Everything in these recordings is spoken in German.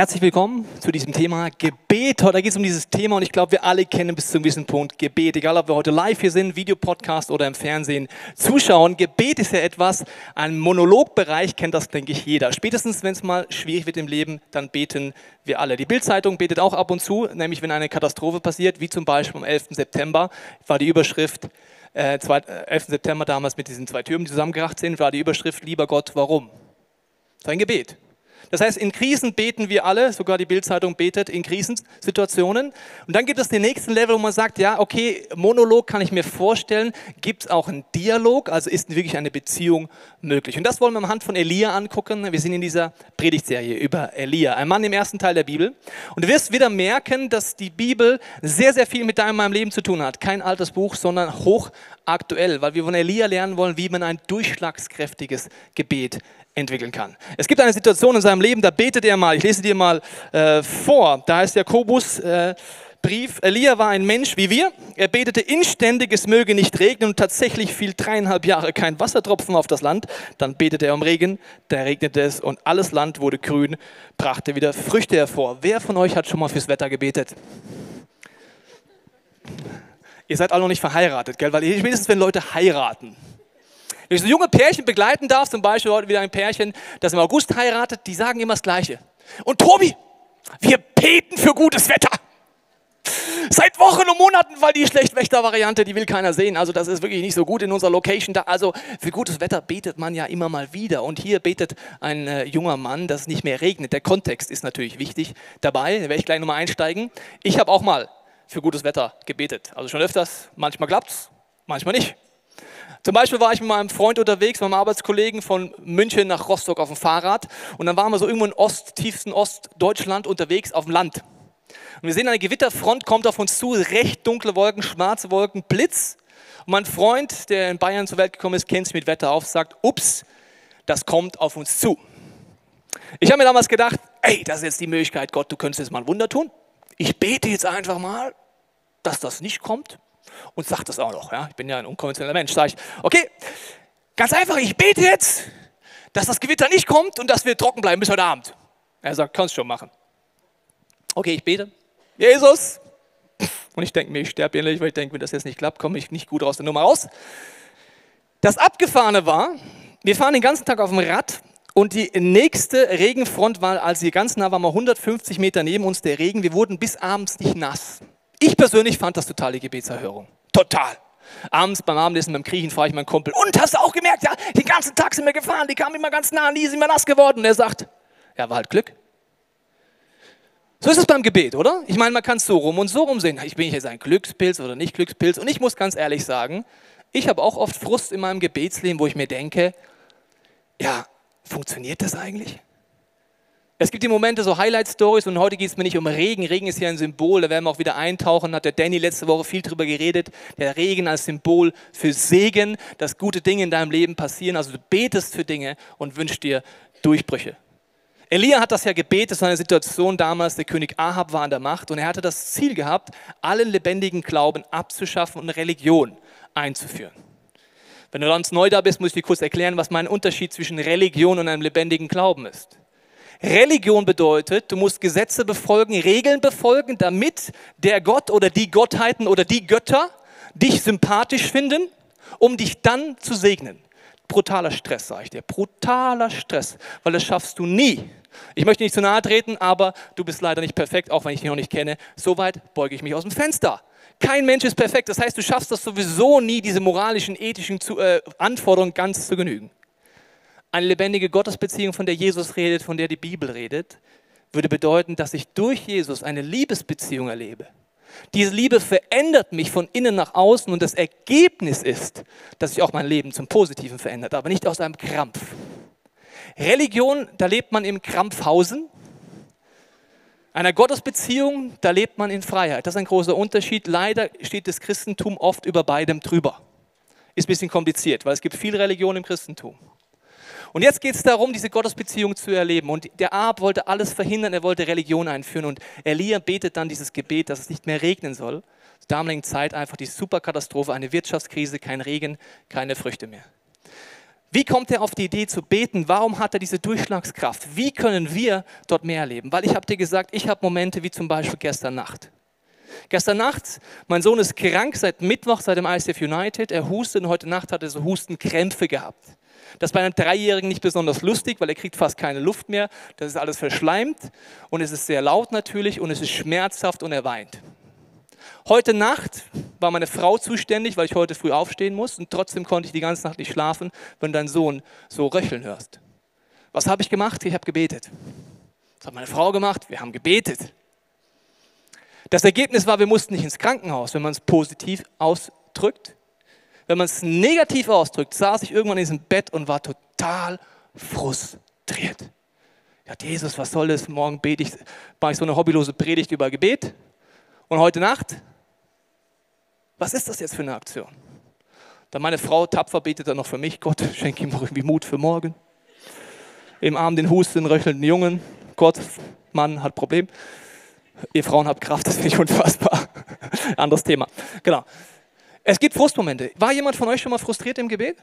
Herzlich willkommen zu diesem Thema Gebet. Heute geht es um dieses Thema und ich glaube, wir alle kennen bis zu einem gewissen Punkt Gebet. Egal, ob wir heute live hier sind, Videopodcast oder im Fernsehen zuschauen. Gebet ist ja etwas, ein Monologbereich kennt das, denke ich, jeder. Spätestens, wenn es mal schwierig wird im Leben, dann beten wir alle. Die Bildzeitung betet auch ab und zu, nämlich wenn eine Katastrophe passiert, wie zum Beispiel am 11. September, war die Überschrift, äh, 11. Äh, September damals mit diesen zwei Türmen, die zusammengebracht sind, war die Überschrift, lieber Gott, warum? Sein Gebet. Das heißt, in Krisen beten wir alle, sogar die Bildzeitung betet in Krisensituationen. Und dann gibt es den nächsten Level, wo man sagt, ja, okay, Monolog kann ich mir vorstellen. Gibt es auch einen Dialog? Also ist wirklich eine Beziehung möglich? Und das wollen wir anhand von Elia angucken. Wir sind in dieser Predigtserie über Elia, ein Mann im ersten Teil der Bibel. Und du wirst wieder merken, dass die Bibel sehr, sehr viel mit deinem Leben zu tun hat. Kein altes Buch, sondern hochaktuell, weil wir von Elia lernen wollen, wie man ein durchschlagskräftiges Gebet entwickeln kann. Es gibt eine Situation in seinem Leben, da betet er mal, ich lese dir mal äh, vor, da heißt Jakobus äh, Brief, Elia war ein Mensch wie wir, er betete inständig, es möge nicht regnen und tatsächlich fiel dreieinhalb Jahre kein Wassertropfen auf das Land, dann betete er um Regen, da regnete es und alles Land wurde grün, brachte wieder Früchte hervor. Wer von euch hat schon mal fürs Wetter gebetet? Ihr seid alle noch nicht verheiratet, gell? Weil spätestens, wenn Leute heiraten, wenn ich so junge Pärchen begleiten darf, zum Beispiel heute wieder ein Pärchen, das im August heiratet, die sagen immer das Gleiche. Und Tobi, wir beten für gutes Wetter. Seit Wochen und Monaten, weil die Schlechtwächter-Variante, die will keiner sehen. Also das ist wirklich nicht so gut in unserer Location da. Also für gutes Wetter betet man ja immer mal wieder. Und hier betet ein äh, junger Mann, dass es nicht mehr regnet. Der Kontext ist natürlich wichtig dabei. Da werde ich gleich nochmal einsteigen. Ich habe auch mal für gutes Wetter gebetet. Also schon öfters. Manchmal klappt es, manchmal nicht. Zum Beispiel war ich mit meinem Freund unterwegs, meinem Arbeitskollegen von München nach Rostock auf dem Fahrrad. Und dann waren wir so irgendwo in Ost, tiefsten Ostdeutschland unterwegs auf dem Land. Und wir sehen, eine Gewitterfront kommt auf uns zu, recht dunkle Wolken, schwarze Wolken, Blitz. Und mein Freund, der in Bayern zur Welt gekommen ist, kennt sich mit Wetter auf, sagt, ups, das kommt auf uns zu. Ich habe mir damals gedacht, ey, das ist jetzt die Möglichkeit, Gott, du könntest jetzt mal ein Wunder tun. Ich bete jetzt einfach mal, dass das nicht kommt und sagt das auch noch. Ja? Ich bin ja ein unkonventioneller Mensch. Sag ich, okay, ganz einfach, ich bete jetzt, dass das Gewitter nicht kommt und dass wir trocken bleiben bis heute Abend. Er sagt, kannst schon machen. Okay, ich bete. Jesus. Und ich denke mir, ich sterbe ähnlich, weil ich denke, wenn das jetzt nicht klappt, komme ich nicht gut aus der Nummer raus. Das Abgefahrene war, wir fahren den ganzen Tag auf dem Rad und die nächste Regenfront war, als sie ganz nah war, mal 150 Meter neben uns der Regen. Wir wurden bis abends nicht nass. Ich persönlich fand das totale Gebetserhörung. Total. Abends beim Abendessen, beim Kriechen, frage ich meinen Kumpel, und hast du auch gemerkt, ja, den ganzen Tag sind wir gefahren, die kamen immer ganz nah an die, sind immer nass geworden. Und er sagt, ja, war halt Glück. So ist es beim Gebet, oder? Ich meine, man kann es so rum und so rum sehen. Ich bin jetzt ein Glückspilz oder nicht Glückspilz. Und ich muss ganz ehrlich sagen, ich habe auch oft Frust in meinem Gebetsleben, wo ich mir denke, ja, funktioniert das eigentlich? Es gibt die Momente, so Highlight-Stories und heute geht es mir nicht um Regen. Regen ist ja ein Symbol, da werden wir auch wieder eintauchen, hat der Danny letzte Woche viel drüber geredet. Der Regen als Symbol für Segen, dass gute Dinge in deinem Leben passieren. Also du betest für Dinge und wünschst dir Durchbrüche. Elia hat das ja gebetet, war eine Situation damals, der König Ahab war an der Macht und er hatte das Ziel gehabt, allen lebendigen Glauben abzuschaffen und eine Religion einzuführen. Wenn du ganz neu da bist, muss ich dir kurz erklären, was mein Unterschied zwischen Religion und einem lebendigen Glauben ist. Religion bedeutet, du musst Gesetze befolgen, Regeln befolgen, damit der Gott oder die Gottheiten oder die Götter dich sympathisch finden, um dich dann zu segnen. Brutaler Stress, sage ich dir. Brutaler Stress, weil das schaffst du nie. Ich möchte nicht zu nahe treten, aber du bist leider nicht perfekt, auch wenn ich dich noch nicht kenne. Soweit beuge ich mich aus dem Fenster. Kein Mensch ist perfekt. Das heißt, du schaffst das sowieso nie, diese moralischen, ethischen äh, Anforderungen ganz zu genügen. Eine lebendige Gottesbeziehung, von der Jesus redet, von der die Bibel redet, würde bedeuten, dass ich durch Jesus eine Liebesbeziehung erlebe. Diese Liebe verändert mich von innen nach außen und das Ergebnis ist, dass sich auch mein Leben zum Positiven verändert, aber nicht aus einem Krampf. Religion, da lebt man im Krampfhausen. Einer Gottesbeziehung, da lebt man in Freiheit. Das ist ein großer Unterschied. Leider steht das Christentum oft über beidem drüber. Ist ein bisschen kompliziert, weil es gibt viel Religion im Christentum. Und jetzt geht es darum, diese Gottesbeziehung zu erleben. Und der Ab wollte alles verhindern, er wollte Religion einführen. Und Elia betet dann dieses Gebet, dass es nicht mehr regnen soll. Zur damaligen Zeit einfach die Superkatastrophe, eine Wirtschaftskrise, kein Regen, keine Früchte mehr. Wie kommt er auf die Idee zu beten? Warum hat er diese Durchschlagskraft? Wie können wir dort mehr erleben? Weil ich habe dir gesagt, ich habe Momente wie zum Beispiel gestern Nacht. Gestern Nacht, mein Sohn ist krank seit Mittwoch, seit dem ICF United. Er hustet und heute Nacht hat er so Hustenkrämpfe gehabt. Das ist bei einem Dreijährigen nicht besonders lustig, weil er kriegt fast keine Luft mehr. Das ist alles verschleimt und es ist sehr laut natürlich und es ist schmerzhaft und er weint. Heute Nacht war meine Frau zuständig, weil ich heute früh aufstehen muss und trotzdem konnte ich die ganze Nacht nicht schlafen, wenn dein Sohn so röcheln hörst. Was habe ich gemacht? Ich habe gebetet. Das hat meine Frau gemacht. Wir haben gebetet. Das Ergebnis war, wir mussten nicht ins Krankenhaus, wenn man es positiv ausdrückt. Wenn man es negativ ausdrückt, saß ich irgendwann in diesem Bett und war total frustriert. Ja, Jesus, was soll das? Morgen bete ich, mache ich so eine hobbylose Predigt über Gebet. Und heute Nacht, was ist das jetzt für eine Aktion? Dann meine Frau tapfer betet dann noch für mich. Gott, schenke ihm noch irgendwie Mut für morgen. Im Arm den Husten, röchelnden Jungen. Gott, Mann hat Problem. Ihr Frauen habt Kraft, das finde ich unfassbar. Anderes Thema. Genau. Es gibt Frustmomente. War jemand von euch schon mal frustriert im Gebet?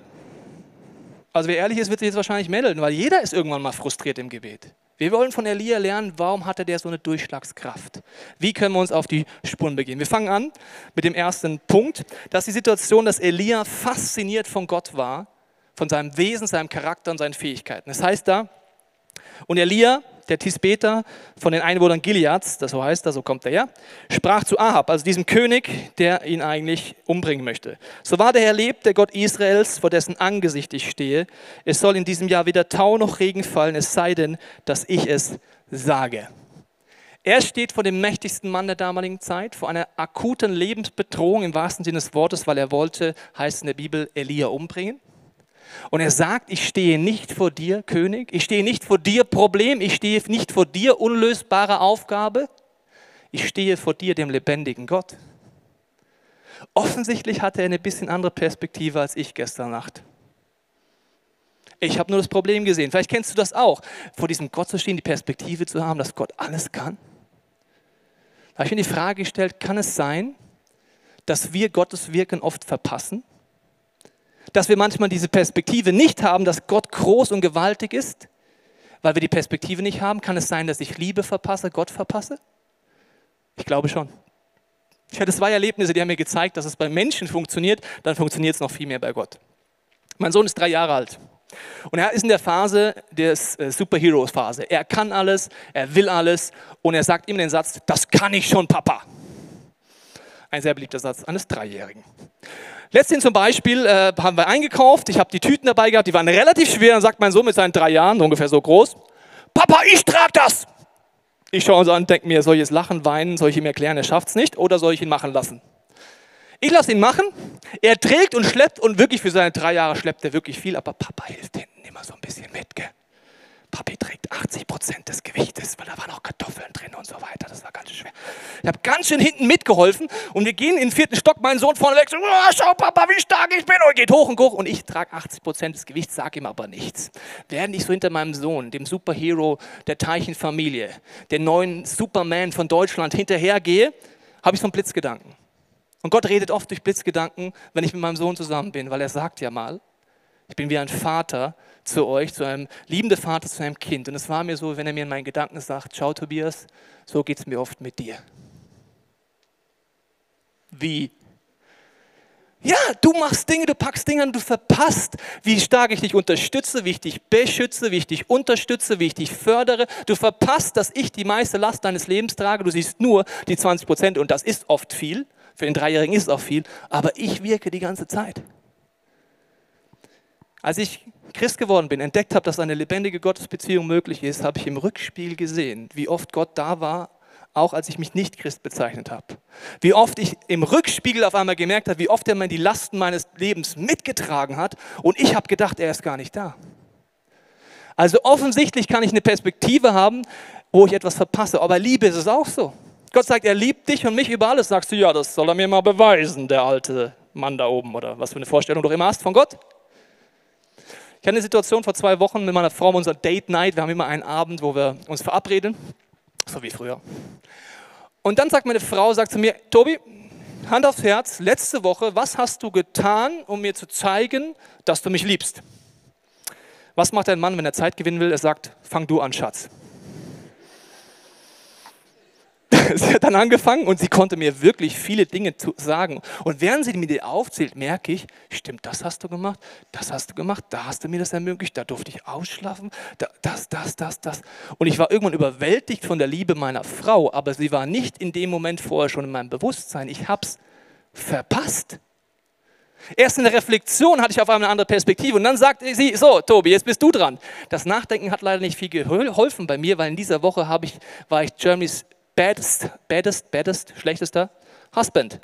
Also wer ehrlich ist, wird sich jetzt wahrscheinlich melden, weil jeder ist irgendwann mal frustriert im Gebet. Wir wollen von Elia lernen, warum hatte der so eine Durchschlagskraft? Wie können wir uns auf die Spuren begehen? Wir fangen an mit dem ersten Punkt, dass die Situation, dass Elia fasziniert von Gott war, von seinem Wesen, seinem Charakter und seinen Fähigkeiten. Das heißt da, und Elia der Tisbeter von den Einwohnern Gileads, das so heißt er, so kommt er her, sprach zu Ahab, also diesem König, der ihn eigentlich umbringen möchte. So wahr der Herr lebt, der Gott Israels, vor dessen Angesicht ich stehe, es soll in diesem Jahr weder Tau noch Regen fallen, es sei denn, dass ich es sage. Er steht vor dem mächtigsten Mann der damaligen Zeit, vor einer akuten Lebensbedrohung im wahrsten Sinne des Wortes, weil er wollte, heißt in der Bibel, Elia umbringen. Und er sagt, ich stehe nicht vor dir, König, ich stehe nicht vor dir, Problem, ich stehe nicht vor dir, unlösbare Aufgabe, ich stehe vor dir, dem lebendigen Gott. Offensichtlich hatte er eine bisschen andere Perspektive als ich gestern Nacht. Ich habe nur das Problem gesehen. Vielleicht kennst du das auch. Vor diesem Gott zu stehen, die Perspektive zu haben, dass Gott alles kann. Da habe ich mir die Frage gestellt, kann es sein, dass wir Gottes Wirken oft verpassen? Dass wir manchmal diese Perspektive nicht haben, dass Gott groß und gewaltig ist, weil wir die Perspektive nicht haben? Kann es sein, dass ich Liebe verpasse, Gott verpasse? Ich glaube schon. Ich hatte zwei Erlebnisse, die haben mir gezeigt, dass es bei Menschen funktioniert, dann funktioniert es noch viel mehr bei Gott. Mein Sohn ist drei Jahre alt und er ist in der Phase der äh, Superheroes-Phase. Er kann alles, er will alles und er sagt immer den Satz, das kann ich schon, Papa. Ein sehr beliebter Satz eines Dreijährigen. Letztens zum Beispiel äh, haben wir eingekauft, ich habe die Tüten dabei gehabt, die waren relativ schwer. Dann sagt mein Sohn mit seinen drei Jahren, ungefähr so groß, Papa, ich trage das. Ich schaue uns an und denke mir, soll ich jetzt lachen, weinen, soll ich ihm erklären, er schafft es nicht oder soll ich ihn machen lassen? Ich lasse ihn machen, er trägt und schleppt und wirklich für seine drei Jahre schleppt er wirklich viel, aber Papa hilft hinten immer so ein bisschen mit. Gell? Papi trägt 80 Prozent des Gewichtes, weil da waren auch Kartoffeln drin und so weiter. Das war ganz schön schwer. Ich habe ganz schön hinten mitgeholfen und wir gehen in den vierten Stock, mein Sohn vorne weg, so, oh, schau Papa, wie stark ich bin. Und geht hoch und hoch und ich trage 80 Prozent des Gewichts, sage ihm aber nichts. Während ich so hinter meinem Sohn, dem Superhero der Teilchenfamilie, den neuen Superman von Deutschland hinterhergehe, habe ich so einen Blitzgedanken. Und Gott redet oft durch Blitzgedanken, wenn ich mit meinem Sohn zusammen bin, weil er sagt ja mal, ich bin wie ein Vater, zu euch, zu einem liebenden Vater, zu einem Kind. Und es war mir so, wenn er mir in meinen Gedanken sagt, schau Tobias, so geht es mir oft mit dir. Wie? Ja, du machst Dinge, du packst Dinge an, du verpasst, wie stark ich dich unterstütze, wie ich dich beschütze, wie ich dich unterstütze, wie ich dich fördere. Du verpasst, dass ich die meiste Last deines Lebens trage. Du siehst nur die 20 Prozent und das ist oft viel. Für den Dreijährigen ist es auch viel, aber ich wirke die ganze Zeit. Als ich Christ geworden bin, entdeckt habe, dass eine lebendige Gottesbeziehung möglich ist, habe ich im Rückspiel gesehen, wie oft Gott da war, auch als ich mich nicht Christ bezeichnet habe. Wie oft ich im Rückspiegel auf einmal gemerkt habe, wie oft er mir die Lasten meines Lebens mitgetragen hat und ich habe gedacht, er ist gar nicht da. Also offensichtlich kann ich eine Perspektive haben, wo ich etwas verpasse. Aber Liebe ist es auch so. Gott sagt, er liebt dich und mich über alles. Sagst du, ja, das soll er mir mal beweisen, der alte Mann da oben oder was für eine Vorstellung du immer hast von Gott. Ich hatte eine Situation vor zwei Wochen mit meiner Frau, unser Date Night. Wir haben immer einen Abend, wo wir uns verabreden, so wie früher. Und dann sagt meine Frau, sagt zu mir, Tobi, Hand aufs Herz, letzte Woche, was hast du getan, um mir zu zeigen, dass du mich liebst? Was macht ein Mann, wenn er Zeit gewinnen will? Er sagt, fang du an, Schatz. sie hat dann angefangen und sie konnte mir wirklich viele Dinge sagen. Und während sie mir die aufzählt, merke ich, stimmt, das hast du gemacht, das hast du gemacht, da hast du mir das ermöglicht, da durfte ich ausschlafen, da, das, das, das, das. Und ich war irgendwann überwältigt von der Liebe meiner Frau, aber sie war nicht in dem Moment vorher schon in meinem Bewusstsein. Ich habe es verpasst. Erst in der Reflexion hatte ich auf einmal eine andere Perspektive und dann sagte sie, so Tobi, jetzt bist du dran. Das Nachdenken hat leider nicht viel geholfen bei mir, weil in dieser Woche ich, war ich Germany's baddest, baddest, baddest, schlechtester Husband.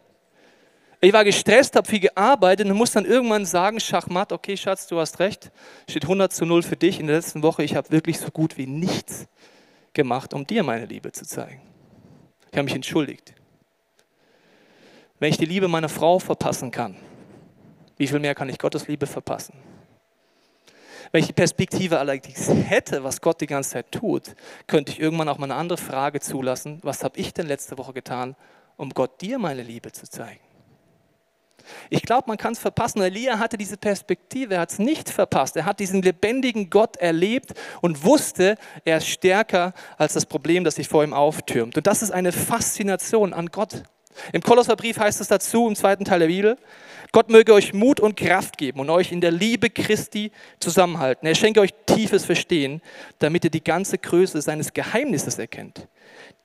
Ich war gestresst, habe viel gearbeitet und muss dann irgendwann sagen, Schachmatt, okay Schatz, du hast recht, steht 100 zu 0 für dich in der letzten Woche. Ich habe wirklich so gut wie nichts gemacht, um dir meine Liebe zu zeigen. Ich habe mich entschuldigt. Wenn ich die Liebe meiner Frau verpassen kann, wie viel mehr kann ich Gottes Liebe verpassen? Wenn ich die Perspektive allerdings hätte, was Gott die ganze Zeit tut, könnte ich irgendwann auch mal eine andere Frage zulassen. Was habe ich denn letzte Woche getan, um Gott dir meine Liebe zu zeigen? Ich glaube, man kann es verpassen. Elia hatte diese Perspektive, er hat es nicht verpasst. Er hat diesen lebendigen Gott erlebt und wusste, er ist stärker als das Problem, das sich vor ihm auftürmt. Und das ist eine Faszination an Gott. Im Kolosserbrief heißt es dazu, im zweiten Teil der Bibel, Gott möge euch Mut und Kraft geben und euch in der Liebe Christi zusammenhalten. Er schenke euch tiefes Verstehen, damit ihr die ganze Größe seines Geheimnisses erkennt.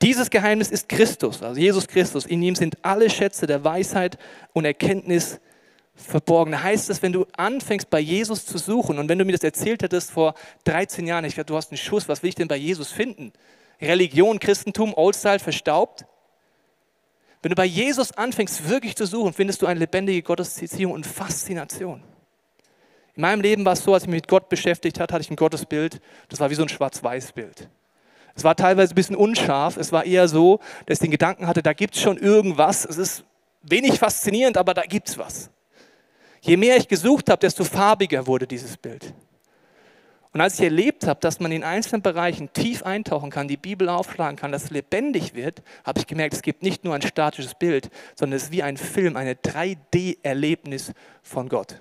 Dieses Geheimnis ist Christus, also Jesus Christus. In ihm sind alle Schätze der Weisheit und Erkenntnis verborgen. Da heißt es, wenn du anfängst bei Jesus zu suchen und wenn du mir das erzählt hättest vor 13 Jahren, ich glaube, du hast einen Schuss, was will ich denn bei Jesus finden? Religion, Christentum, Oldstyle, verstaubt? Wenn du bei Jesus anfängst, wirklich zu suchen, findest du eine lebendige Gottesbeziehung und Faszination. In meinem Leben war es so, als ich mich mit Gott beschäftigt hat, hatte ich ein Gottesbild, das war wie so ein Schwarz-Weiß-Bild. Es war teilweise ein bisschen unscharf, es war eher so, dass ich den Gedanken hatte, da gibt es schon irgendwas. Es ist wenig faszinierend, aber da gibt es was. Je mehr ich gesucht habe, desto farbiger wurde dieses Bild. Und als ich erlebt habe, dass man in einzelnen Bereichen tief eintauchen kann, die Bibel aufschlagen kann, dass es lebendig wird, habe ich gemerkt, es gibt nicht nur ein statisches Bild, sondern es ist wie ein Film, eine 3D-Erlebnis von Gott.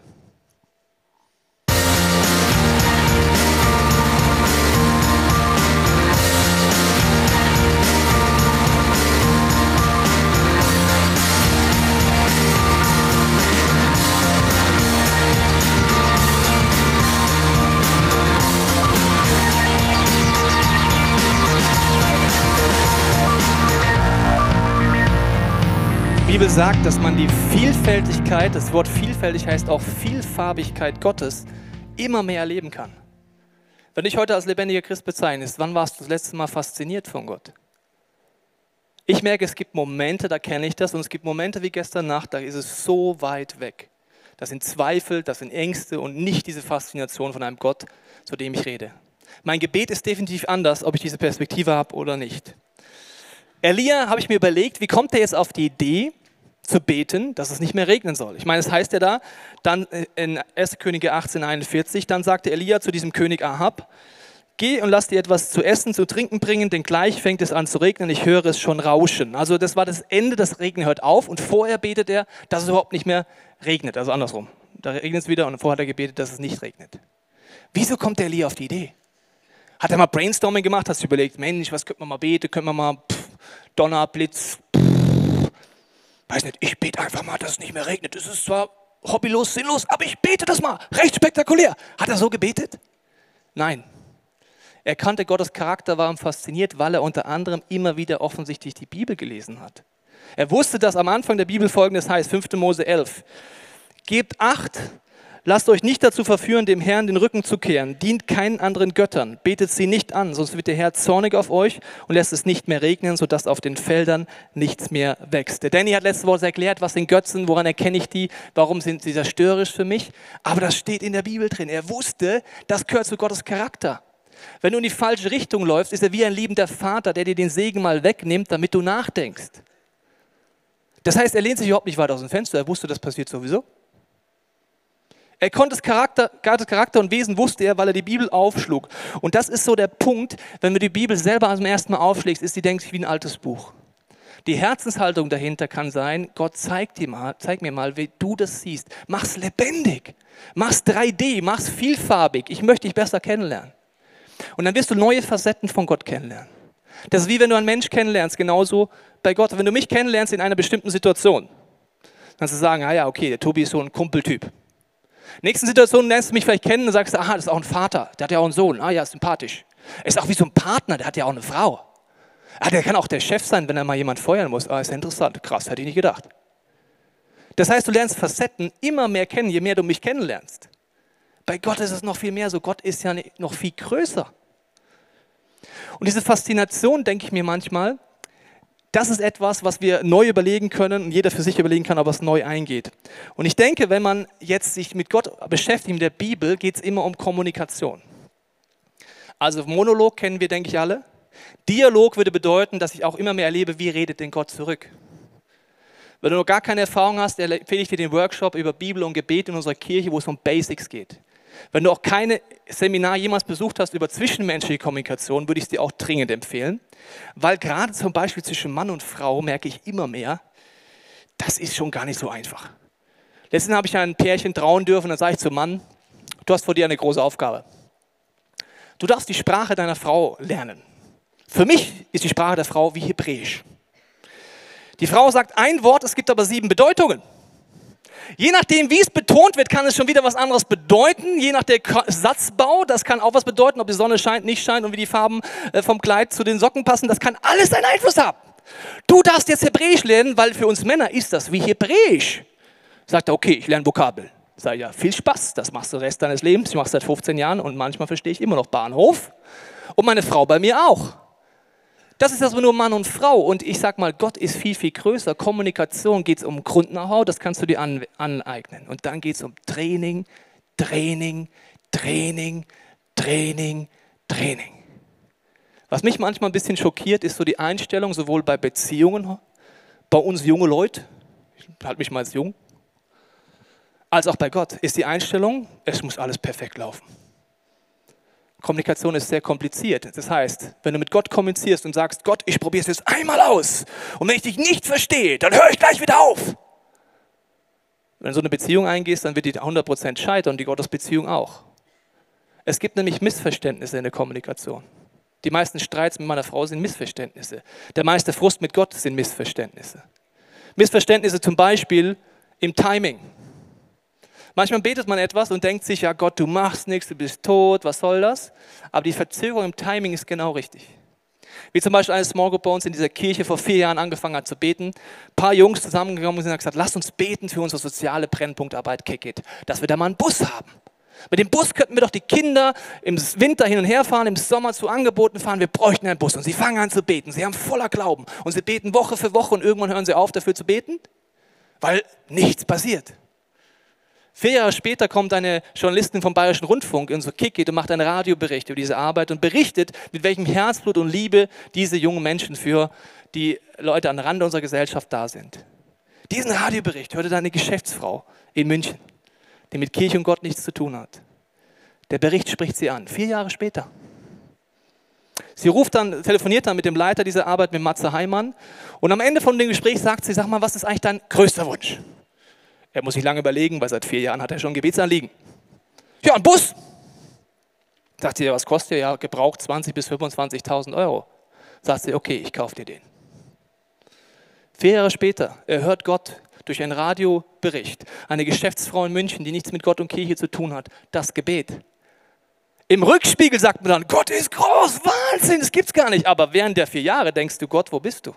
Bibel sagt, dass man die Vielfältigkeit, das Wort vielfältig heißt auch Vielfarbigkeit Gottes, immer mehr erleben kann. Wenn dich heute als lebendiger Christ bezeichnest, wann warst du das letzte Mal fasziniert von Gott? Ich merke, es gibt Momente, da kenne ich das, und es gibt Momente wie gestern Nacht, da ist es so weit weg. Das sind Zweifel, das sind Ängste und nicht diese Faszination von einem Gott, zu dem ich rede. Mein Gebet ist definitiv anders, ob ich diese Perspektive habe oder nicht. Elia habe ich mir überlegt, wie kommt er jetzt auf die Idee, zu beten, dass es nicht mehr regnen soll. Ich meine, es heißt ja da, dann äh, in 1. Könige 1841, dann sagte Elia zu diesem König Ahab, geh und lass dir etwas zu essen, zu trinken bringen, denn gleich fängt es an zu regnen, ich höre es schon rauschen. Also das war das Ende, das Regen hört auf und vorher betet er, dass es überhaupt nicht mehr regnet, also andersrum. Da regnet es wieder und vorher hat er gebetet, dass es nicht regnet. Wieso kommt der Elia auf die Idee? Hat er mal Brainstorming gemacht, hast du überlegt, Mensch, was könnte man mal beten, könnte man mal pff, Donner, Blitz, weiß nicht, ich bete einfach mal, dass es nicht mehr regnet. Es ist zwar hobbylos, sinnlos, aber ich bete das mal. Recht spektakulär. Hat er so gebetet? Nein. Er kannte Gottes Charakter, war ihm fasziniert, weil er unter anderem immer wieder offensichtlich die Bibel gelesen hat. Er wusste, dass am Anfang der Bibel folgendes heißt, 5. Mose 11. Gebt acht, Lasst euch nicht dazu verführen, dem Herrn den Rücken zu kehren. Dient keinen anderen Göttern. Betet sie nicht an, sonst wird der Herr zornig auf euch und lässt es nicht mehr regnen, sodass auf den Feldern nichts mehr wächst. Der Danny hat letzte Woche erklärt, was sind Götzen, woran erkenne ich die, warum sind sie zerstörerisch für mich. Aber das steht in der Bibel drin. Er wusste, das gehört zu Gottes Charakter. Wenn du in die falsche Richtung läufst, ist er wie ein liebender Vater, der dir den Segen mal wegnimmt, damit du nachdenkst. Das heißt, er lehnt sich überhaupt nicht weit aus dem Fenster. Er wusste, das passiert sowieso. Er konnte das Charakter, Charakter und Wesen wusste er, weil er die Bibel aufschlug. Und das ist so der Punkt, wenn du die Bibel selber zum ersten Mal aufschlägst, ist die, denke ich, wie ein altes Buch. Die Herzenshaltung dahinter kann sein, Gott zeig, dir mal, zeig mir mal, wie du das siehst. Mach's lebendig, mach's 3D, mach's vielfarbig. Ich möchte dich besser kennenlernen. Und dann wirst du neue Facetten von Gott kennenlernen. Das ist wie wenn du einen Mensch kennenlernst, genauso bei Gott. Wenn du mich kennenlernst in einer bestimmten Situation, kannst du sagen, ah ja, okay, der Tobi ist so ein Kumpeltyp. Nächsten Situation lernst du mich vielleicht kennen und sagst, aha, das ist auch ein Vater, der hat ja auch einen Sohn, ah ja, sympathisch. Er ist auch wie so ein Partner, der hat ja auch eine Frau. Ah, der kann auch der Chef sein, wenn er mal jemand feuern muss. Ah, ist ja interessant, krass, hätte ich nicht gedacht. Das heißt, du lernst Facetten immer mehr kennen, je mehr du mich kennenlernst. Bei Gott ist es noch viel mehr so, Gott ist ja noch viel größer. Und diese Faszination, denke ich mir manchmal, das ist etwas, was wir neu überlegen können und jeder für sich überlegen kann, ob es neu eingeht. Und ich denke, wenn man jetzt sich mit Gott beschäftigt, in der Bibel, geht es immer um Kommunikation. Also Monolog kennen wir, denke ich, alle. Dialog würde bedeuten, dass ich auch immer mehr erlebe, wie redet denn Gott zurück. Wenn du noch gar keine Erfahrung hast, empfehle ich dir den Workshop über Bibel und Gebet in unserer Kirche, wo es um Basics geht. Wenn du auch keine Seminar jemals besucht hast über zwischenmenschliche Kommunikation, würde ich es dir auch dringend empfehlen, weil gerade zum Beispiel zwischen Mann und Frau merke ich immer mehr, das ist schon gar nicht so einfach. Letztens habe ich ein Pärchen trauen dürfen, dann sage ich zum Mann, du hast vor dir eine große Aufgabe. Du darfst die Sprache deiner Frau lernen. Für mich ist die Sprache der Frau wie Hebräisch. Die Frau sagt ein Wort, es gibt aber sieben Bedeutungen. Je nachdem, wie es betont wird, kann es schon wieder was anderes bedeuten. Je nach der Satzbau, das kann auch was bedeuten, ob die Sonne scheint, nicht scheint und wie die Farben äh, vom Kleid zu den Socken passen. Das kann alles einen Einfluss haben. Du darfst jetzt Hebräisch lernen, weil für uns Männer ist das wie Hebräisch. Sagt er, okay, ich lerne Vokabel. Sag ja, viel Spaß, das machst du den Rest deines Lebens. Ich mache es seit 15 Jahren und manchmal verstehe ich immer noch Bahnhof. Und meine Frau bei mir auch. Das ist also nur Mann und Frau. Und ich sag mal, Gott ist viel, viel größer. Kommunikation geht es um Grund-Know-how, das kannst du dir an, aneignen. Und dann geht es um Training, Training, Training, Training, Training. Was mich manchmal ein bisschen schockiert, ist so die Einstellung, sowohl bei Beziehungen, bei uns junge Leute, ich halte mich mal als jung, als auch bei Gott, ist die Einstellung, es muss alles perfekt laufen. Kommunikation ist sehr kompliziert. Das heißt, wenn du mit Gott kommunizierst und sagst, Gott, ich probiere es jetzt einmal aus und wenn ich dich nicht verstehe, dann höre ich gleich wieder auf. Wenn du so eine Beziehung eingehst, dann wird die 100% scheitern und die Gottesbeziehung auch. Es gibt nämlich Missverständnisse in der Kommunikation. Die meisten Streits mit meiner Frau sind Missverständnisse. Der meiste Frust mit Gott sind Missverständnisse. Missverständnisse zum Beispiel im Timing. Manchmal betet man etwas und denkt sich, ja Gott, du machst nichts, du bist tot, was soll das? Aber die Verzögerung im Timing ist genau richtig. Wie zum Beispiel eine Small Group bei uns in dieser Kirche vor vier Jahren angefangen hat zu beten. Ein paar Jungs zusammengekommen sind und gesagt, lass uns beten für unsere soziale Brennpunktarbeit Kick It, dass wir da mal einen Bus haben. Mit dem Bus könnten wir doch die Kinder im Winter hin und her fahren, im Sommer zu Angeboten fahren. Wir bräuchten einen Bus. Und sie fangen an zu beten. Sie haben voller Glauben. Und sie beten Woche für Woche und irgendwann hören sie auf, dafür zu beten, weil nichts passiert. Vier Jahre später kommt eine Journalistin vom Bayerischen Rundfunk in so Kickit und macht einen Radiobericht über diese Arbeit und berichtet, mit welchem Herzblut und Liebe diese jungen Menschen für die Leute an Rande unserer Gesellschaft da sind. Diesen Radiobericht hörte dann eine Geschäftsfrau in München, die mit Kirche und Gott nichts zu tun hat. Der Bericht spricht sie an, vier Jahre später. Sie ruft dann, telefoniert dann mit dem Leiter dieser Arbeit, mit Matze Heimann. Und am Ende von dem Gespräch sagt sie, sag mal, was ist eigentlich dein größter Wunsch? Er muss sich lange überlegen, weil seit vier Jahren hat er schon Gebetsanliegen. Ja, ein Bus. Sagt sie, was kostet der? Ja, gebraucht 20.000 bis 25.000 Euro. Sagt sie, okay, ich kaufe dir den. Vier Jahre später, er hört Gott durch einen Radiobericht, eine Geschäftsfrau in München, die nichts mit Gott und Kirche zu tun hat, das Gebet. Im Rückspiegel sagt man dann, Gott ist groß, Wahnsinn, das gibt's gar nicht. Aber während der vier Jahre denkst du, Gott, wo bist du?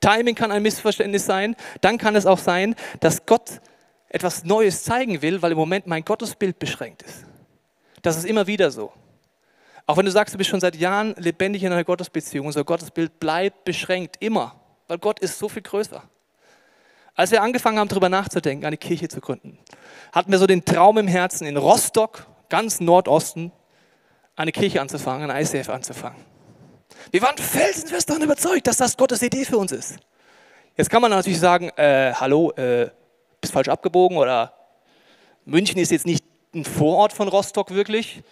Timing kann ein Missverständnis sein. Dann kann es auch sein, dass Gott etwas Neues zeigen will, weil im Moment mein Gottesbild beschränkt ist. Das ist immer wieder so. Auch wenn du sagst, du bist schon seit Jahren lebendig in einer Gottesbeziehung, unser Gottesbild bleibt beschränkt, immer, weil Gott ist so viel größer. Als wir angefangen haben, darüber nachzudenken, eine Kirche zu gründen, hatten wir so den Traum im Herzen, in Rostock, ganz Nordosten, eine Kirche anzufangen, ein ICF anzufangen. Wir waren felsenfest davon überzeugt, dass das Gottes Idee für uns ist. Jetzt kann man natürlich sagen, äh, hallo, äh, bist falsch abgebogen oder München ist jetzt nicht ein Vorort von Rostock wirklich,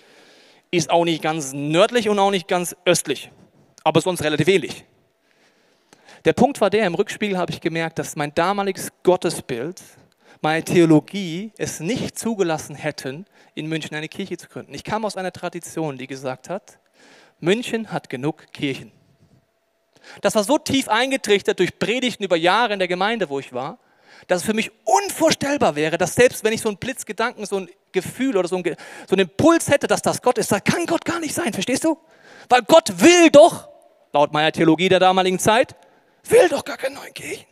ist auch nicht ganz nördlich und auch nicht ganz östlich, aber sonst relativ ähnlich. Der Punkt war der, im Rückspiegel habe ich gemerkt, dass mein damaliges Gottesbild, meine Theologie es nicht zugelassen hätten, in München eine Kirche zu gründen. Ich kam aus einer Tradition, die gesagt hat, München hat genug Kirchen. Das war so tief eingetrichtert durch Predigten über Jahre in der Gemeinde, wo ich war, dass es für mich unvorstellbar wäre, dass selbst wenn ich so einen Blitzgedanken, so ein Gefühl oder so einen, so einen Impuls hätte, dass das Gott ist, da kann Gott gar nicht sein, verstehst du? Weil Gott will doch, laut meiner Theologie der damaligen Zeit, will doch gar keine neuen Kirchen.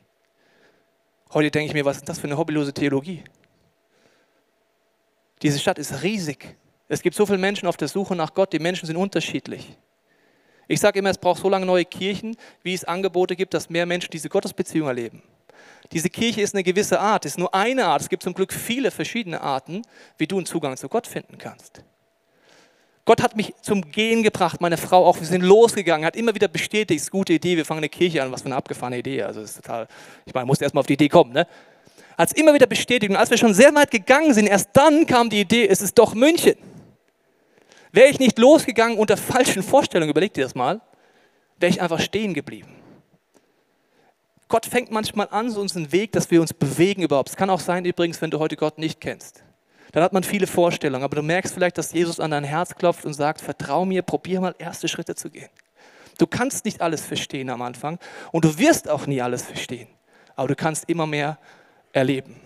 Heute denke ich mir, was ist das für eine hobbylose Theologie? Diese Stadt ist riesig. Es gibt so viele Menschen auf der Suche nach Gott, die Menschen sind unterschiedlich. Ich sage immer, es braucht so lange neue Kirchen, wie es Angebote gibt, dass mehr Menschen diese Gottesbeziehung erleben. Diese Kirche ist eine gewisse Art, ist nur eine Art. Es gibt zum Glück viele verschiedene Arten, wie du einen Zugang zu Gott finden kannst. Gott hat mich zum Gehen gebracht, meine Frau auch. Wir sind losgegangen, hat immer wieder bestätigt, es ist eine gute Idee, wir fangen eine Kirche an. Was für eine abgefahrene Idee. Also, ist total, ich meine, musste erst mal auf die Idee kommen. Ne? Hat es immer wieder bestätigt. Und als wir schon sehr weit gegangen sind, erst dann kam die Idee, es ist doch München. Wäre ich nicht losgegangen unter falschen Vorstellungen, überleg dir das mal, wäre ich einfach stehen geblieben. Gott fängt manchmal an, so unseren Weg, dass wir uns bewegen überhaupt. Es kann auch sein, übrigens, wenn du heute Gott nicht kennst. Dann hat man viele Vorstellungen, aber du merkst vielleicht, dass Jesus an dein Herz klopft und sagt, vertrau mir, probier mal erste Schritte zu gehen. Du kannst nicht alles verstehen am Anfang und du wirst auch nie alles verstehen, aber du kannst immer mehr erleben.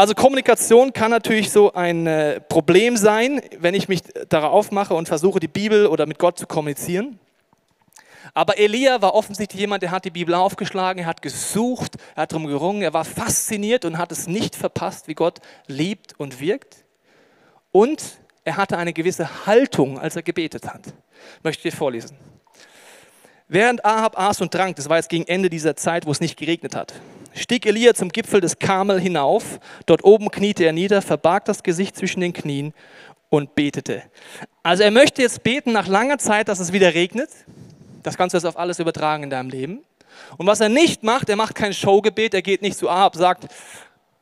Also Kommunikation kann natürlich so ein äh, Problem sein, wenn ich mich darauf mache und versuche, die Bibel oder mit Gott zu kommunizieren. Aber Elia war offensichtlich jemand, der hat die Bibel aufgeschlagen, er hat gesucht, er hat darum gerungen, er war fasziniert und hat es nicht verpasst, wie Gott liebt und wirkt. Und er hatte eine gewisse Haltung, als er gebetet hat. Ich möchte dir vorlesen. Während Ahab aß und trank, das war jetzt gegen Ende dieser Zeit, wo es nicht geregnet hat, stieg Elia zum Gipfel des Karmel hinauf. Dort oben kniete er nieder, verbarg das Gesicht zwischen den Knien und betete. Also er möchte jetzt beten nach langer Zeit, dass es wieder regnet. Das kannst du jetzt auf alles übertragen in deinem Leben. Und was er nicht macht, er macht kein Showgebet, er geht nicht zu Ahab, sagt,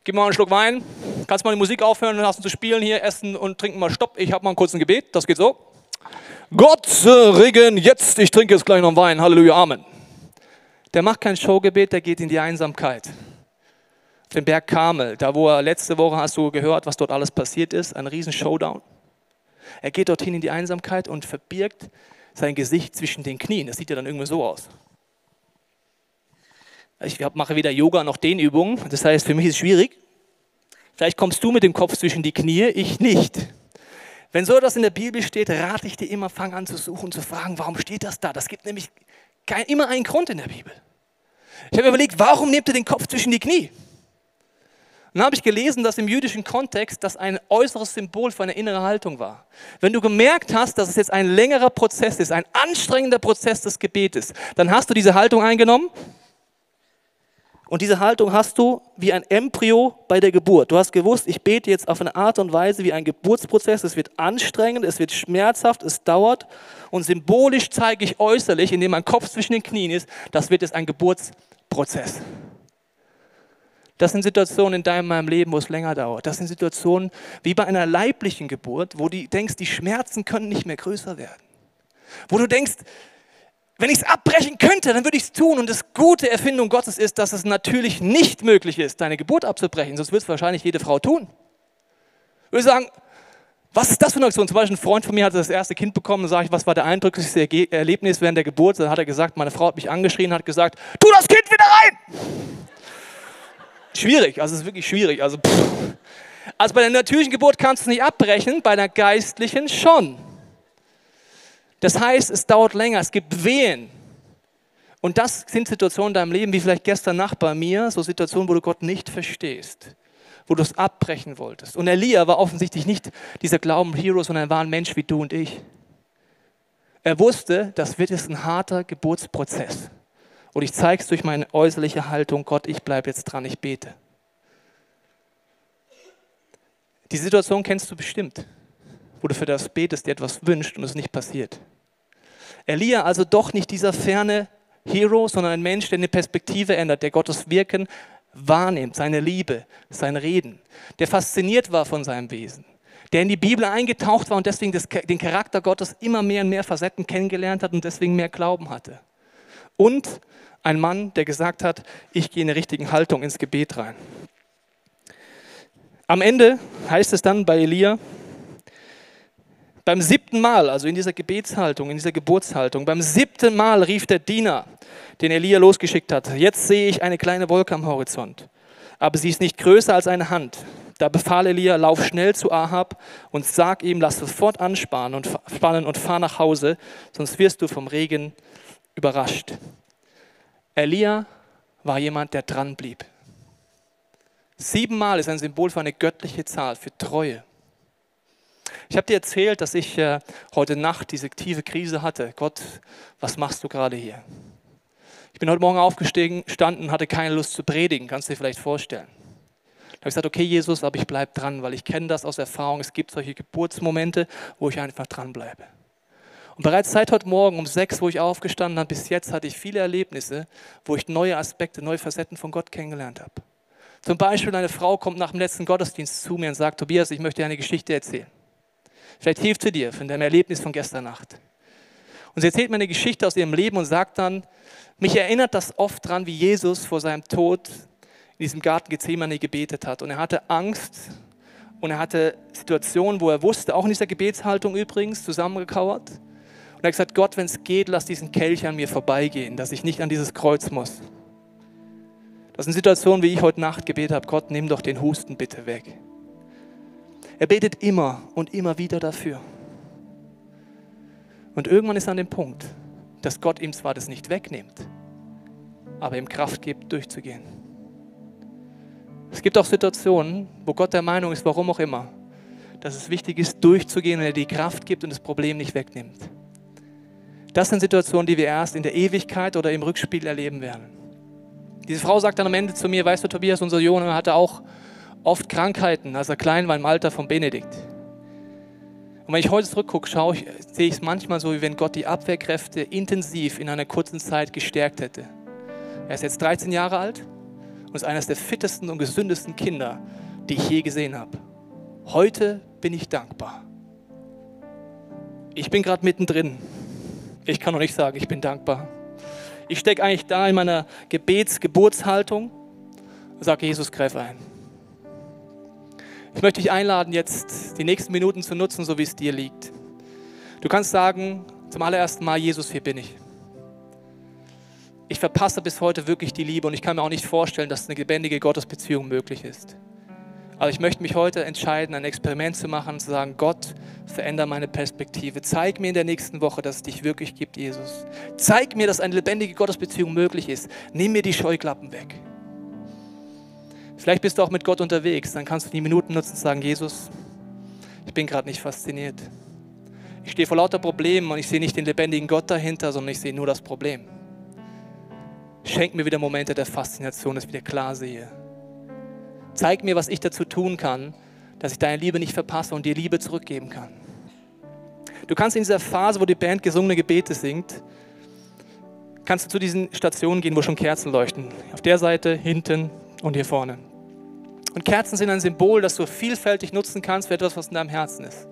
gib mal einen Schluck Wein, kannst mal die Musik aufhören lassen zu spielen hier, essen und trinken mal Stopp, ich habe mal einen kurzen Gebet, das geht so. Gott Regen jetzt, ich trinke jetzt gleich noch Wein, Halleluja, Amen. Der macht kein Showgebet, der geht in die Einsamkeit. Auf den Berg Karmel, da wo er letzte Woche hast du gehört, was dort alles passiert ist, ein riesen Showdown. Er geht dorthin in die Einsamkeit und verbirgt sein Gesicht zwischen den Knien. Das sieht ja dann irgendwie so aus. Ich mache weder Yoga noch Dehnübungen. Das heißt, für mich ist es schwierig. Vielleicht kommst du mit dem Kopf zwischen die Knie, ich nicht. Wenn so etwas in der Bibel steht, rate ich dir immer, fang an zu suchen, zu fragen, warum steht das da? Das gibt nämlich kein, immer einen Grund in der Bibel. Ich habe überlegt, warum nimmt er den Kopf zwischen die Knie? dann habe ich gelesen, dass im jüdischen Kontext das ein äußeres Symbol für eine innere Haltung war. Wenn du gemerkt hast, dass es jetzt ein längerer Prozess ist, ein anstrengender Prozess des Gebetes, dann hast du diese Haltung eingenommen. Und diese Haltung hast du wie ein Embryo bei der Geburt. Du hast gewusst, ich bete jetzt auf eine Art und Weise wie ein Geburtsprozess. Es wird anstrengend, es wird schmerzhaft, es dauert. Und symbolisch zeige ich äußerlich, indem mein Kopf zwischen den Knien ist, das wird jetzt ein Geburtsprozess. Das sind Situationen in deinem meinem Leben, wo es länger dauert. Das sind Situationen wie bei einer leiblichen Geburt, wo du denkst, die Schmerzen können nicht mehr größer werden. Wo du denkst, wenn ich es abbrechen könnte, dann würde ich es tun. Und das gute Erfindung Gottes ist, dass es natürlich nicht möglich ist, deine Geburt abzubrechen. Sonst würde es wahrscheinlich jede Frau tun. Ich würde sagen, was ist das für eine Aktion? Zum Beispiel ein Freund von mir hatte das erste Kind bekommen, und sage ich, was war der eindrücklichste Erlebnis während der Geburt? Dann hat er gesagt, meine Frau hat mich angeschrien, hat gesagt, tu das Kind wieder rein! schwierig, also es ist wirklich schwierig. Also, also bei der natürlichen Geburt kannst du es nicht abbrechen, bei der geistlichen schon. Das heißt, es dauert länger, es gibt Wehen. Und das sind Situationen in deinem Leben, wie vielleicht gestern Nacht bei mir, so Situationen, wo du Gott nicht verstehst, wo du es abbrechen wolltest. Und Elia war offensichtlich nicht dieser Glauben-Hero, sondern er war ein Mensch wie du und ich. Er wusste, das wird jetzt ein harter Geburtsprozess. Und ich zeige es durch meine äußerliche Haltung, Gott, ich bleibe jetzt dran, ich bete. Die Situation kennst du bestimmt, wo du für das betest, dir etwas wünscht und es nicht passiert. Elia also doch nicht dieser ferne Hero, sondern ein Mensch, der eine Perspektive ändert, der Gottes Wirken wahrnimmt, seine Liebe, sein Reden, der fasziniert war von seinem Wesen, der in die Bibel eingetaucht war und deswegen das, den Charakter Gottes immer mehr und mehr Facetten kennengelernt hat und deswegen mehr Glauben hatte. und ein Mann, der gesagt hat, ich gehe in der richtigen Haltung ins Gebet rein. Am Ende heißt es dann bei Elia, beim siebten Mal, also in dieser Gebetshaltung, in dieser Geburtshaltung, beim siebten Mal rief der Diener, den Elia losgeschickt hat, jetzt sehe ich eine kleine Wolke am Horizont, aber sie ist nicht größer als eine Hand. Da befahl Elia, lauf schnell zu Ahab und sag ihm, lass sofort anspannen und, spannen und fahr nach Hause, sonst wirst du vom Regen überrascht. Elia war jemand, der dran blieb. Siebenmal ist ein Symbol für eine göttliche Zahl, für Treue. Ich habe dir erzählt, dass ich äh, heute Nacht diese tiefe Krise hatte. Gott, was machst du gerade hier? Ich bin heute Morgen aufgestanden, hatte keine Lust zu predigen, kannst du dir vielleicht vorstellen. Da habe ich gesagt, okay Jesus, aber ich bleibe dran, weil ich kenne das aus Erfahrung. Es gibt solche Geburtsmomente, wo ich einfach dran bleibe. Und bereits seit heute Morgen um sechs, wo ich aufgestanden habe, bis jetzt hatte ich viele Erlebnisse, wo ich neue Aspekte, neue Facetten von Gott kennengelernt habe. Zum Beispiel eine Frau kommt nach dem letzten Gottesdienst zu mir und sagt, Tobias, ich möchte dir eine Geschichte erzählen. Vielleicht hilft sie dir von deinem Erlebnis von gestern Nacht. Und sie erzählt mir eine Geschichte aus ihrem Leben und sagt dann, mich erinnert das oft daran, wie Jesus vor seinem Tod in diesem Garten Gethsemane gebetet hat. Und er hatte Angst und er hatte Situationen, wo er wusste, auch in dieser Gebetshaltung übrigens, zusammengekauert. Und er hat gesagt, Gott, wenn es geht, lass diesen Kelch an mir vorbeigehen, dass ich nicht an dieses Kreuz muss. Das sind Situationen, wie ich heute Nacht gebetet habe, Gott, nimm doch den Husten bitte weg. Er betet immer und immer wieder dafür. Und irgendwann ist er an dem Punkt, dass Gott ihm zwar das nicht wegnimmt, aber ihm Kraft gibt, durchzugehen. Es gibt auch Situationen, wo Gott der Meinung ist, warum auch immer, dass es wichtig ist, durchzugehen und er die Kraft gibt und das Problem nicht wegnimmt. Das sind Situationen, die wir erst in der Ewigkeit oder im Rückspiel erleben werden. Diese Frau sagt dann am Ende zu mir, weißt du, Tobias, unser Junge hatte auch oft Krankheiten, als er klein war im Alter von Benedikt. Und wenn ich heute zurückgucke, schaue ich, sehe ich es manchmal so, wie wenn Gott die Abwehrkräfte intensiv in einer kurzen Zeit gestärkt hätte. Er ist jetzt 13 Jahre alt und ist eines der fittesten und gesündesten Kinder, die ich je gesehen habe. Heute bin ich dankbar. Ich bin gerade mittendrin. Ich kann noch nicht sagen, ich bin dankbar. Ich stecke eigentlich da in meiner Gebetsgeburtshaltung und sage, Jesus, greif ein. Ich möchte dich einladen, jetzt die nächsten Minuten zu nutzen, so wie es dir liegt. Du kannst sagen, zum allerersten Mal, Jesus, hier bin ich ich verpasse bis heute wirklich die Liebe und ich kann mir auch nicht vorstellen, dass eine lebendige Gottesbeziehung möglich ist. Aber ich möchte mich heute entscheiden, ein Experiment zu machen zu sagen, Gott, verändere meine Perspektive. Zeig mir in der nächsten Woche, dass es dich wirklich gibt, Jesus. Zeig mir, dass eine lebendige Gottesbeziehung möglich ist. Nimm mir die Scheuklappen weg. Vielleicht bist du auch mit Gott unterwegs, dann kannst du die Minuten nutzen und sagen, Jesus, ich bin gerade nicht fasziniert. Ich stehe vor lauter Problemen und ich sehe nicht den lebendigen Gott dahinter, sondern ich sehe nur das Problem. Schenk mir wieder Momente der Faszination, dass ich wieder klar sehe. Zeig mir, was ich dazu tun kann, dass ich deine Liebe nicht verpasse und dir Liebe zurückgeben kann. Du kannst in dieser Phase, wo die Band gesungene Gebete singt, kannst du zu diesen Stationen gehen, wo schon Kerzen leuchten. Auf der Seite, hinten und hier vorne. Und Kerzen sind ein Symbol, das du vielfältig nutzen kannst für etwas, was in deinem Herzen ist.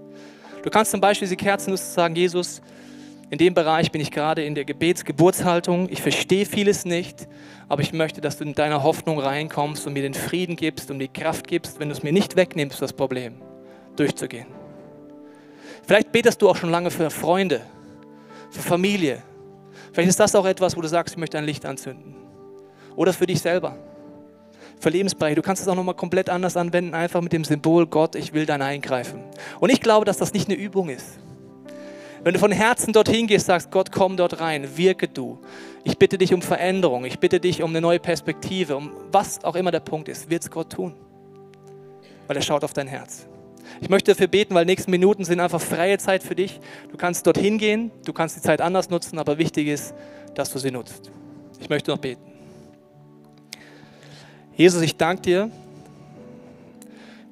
Du kannst zum Beispiel diese Kerzen nutzen und sagen, Jesus, in dem Bereich bin ich gerade in der Gebetsgeburtshaltung. Ich verstehe vieles nicht, aber ich möchte, dass du in deine Hoffnung reinkommst und mir den Frieden gibst und die Kraft gibst, wenn du es mir nicht wegnimmst, das Problem durchzugehen. Vielleicht betest du auch schon lange für Freunde, für Familie. Vielleicht ist das auch etwas, wo du sagst, ich möchte ein Licht anzünden. Oder für dich selber. Für Lebensbereiche. Du kannst es auch nochmal komplett anders anwenden, einfach mit dem Symbol Gott, ich will dein Eingreifen. Und ich glaube, dass das nicht eine Übung ist. Wenn du von Herzen dorthin gehst, sagst, Gott, komm dort rein, wirke du. Ich bitte dich um Veränderung, ich bitte dich um eine neue Perspektive, um was auch immer der Punkt ist, wird es Gott tun. Weil er schaut auf dein Herz. Ich möchte dafür beten, weil nächsten Minuten sind einfach freie Zeit für dich. Du kannst dorthin gehen, du kannst die Zeit anders nutzen, aber wichtig ist, dass du sie nutzt. Ich möchte noch beten. Jesus, ich danke dir,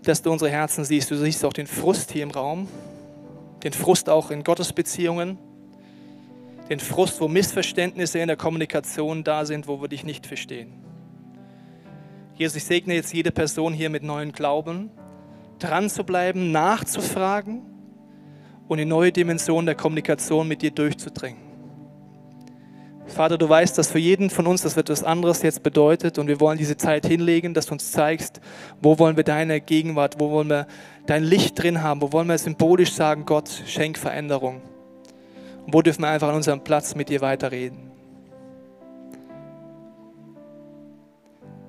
dass du unsere Herzen siehst. Du siehst auch den Frust hier im Raum den Frust auch in Gottesbeziehungen, den Frust, wo Missverständnisse in der Kommunikation da sind, wo wir dich nicht verstehen. Jesus, ich segne jetzt jede Person hier mit neuen Glauben, dran zu bleiben, nachzufragen und in neue Dimensionen der Kommunikation mit dir durchzudringen. Vater, du weißt, dass für jeden von uns das etwas anderes jetzt bedeutet und wir wollen diese Zeit hinlegen, dass du uns zeigst, wo wollen wir deine Gegenwart, wo wollen wir dein Licht drin haben, wo wollen wir symbolisch sagen, Gott, schenk Veränderung. Und wo dürfen wir einfach an unserem Platz mit dir weiterreden.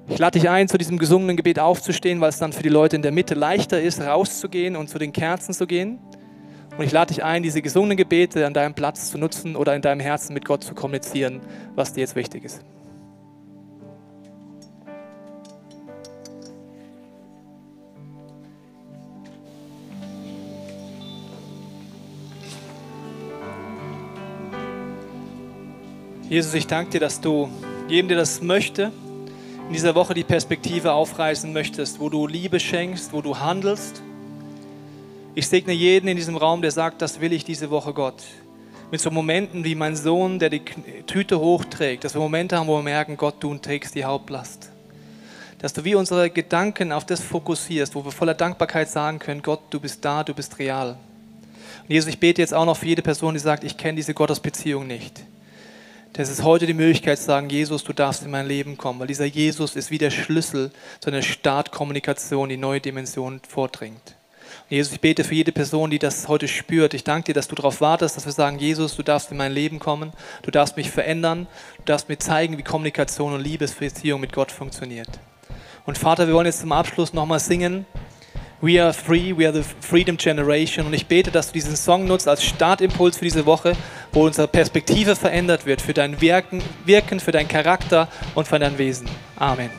Ich lade dich ein, zu diesem gesungenen Gebet aufzustehen, weil es dann für die Leute in der Mitte leichter ist, rauszugehen und zu den Kerzen zu gehen. Und ich lade dich ein, diese gesungenen Gebete an deinem Platz zu nutzen oder in deinem Herzen mit Gott zu kommunizieren, was dir jetzt wichtig ist. Jesus, ich danke dir, dass du jedem, der das möchte, in dieser Woche die Perspektive aufreißen möchtest, wo du Liebe schenkst, wo du handelst. Ich segne jeden in diesem Raum, der sagt, das will ich diese Woche, Gott. Mit so Momenten wie mein Sohn, der die Tüte hochträgt, dass wir Momente haben, wo wir merken, Gott, du trägst die Hauptlast. Dass du wie unsere Gedanken auf das fokussierst, wo wir voller Dankbarkeit sagen können, Gott, du bist da, du bist real. Und Jesus, ich bete jetzt auch noch für jede Person, die sagt, ich kenne diese Gottesbeziehung nicht. Das ist heute die Möglichkeit zu sagen, Jesus, du darfst in mein Leben kommen, weil dieser Jesus ist wie der Schlüssel zu einer Startkommunikation, die neue Dimensionen vordringt. Jesus, ich bete für jede Person, die das heute spürt. Ich danke dir, dass du darauf wartest, dass wir sagen, Jesus, du darfst in mein Leben kommen, du darfst mich verändern, du darfst mir zeigen, wie Kommunikation und Liebesbeziehung mit Gott funktioniert. Und Vater, wir wollen jetzt zum Abschluss nochmal singen. We are free, we are the freedom generation. Und ich bete, dass du diesen Song nutzt als Startimpuls für diese Woche, wo unsere Perspektive verändert wird für dein Wirken für deinen Charakter und für dein Wesen. Amen.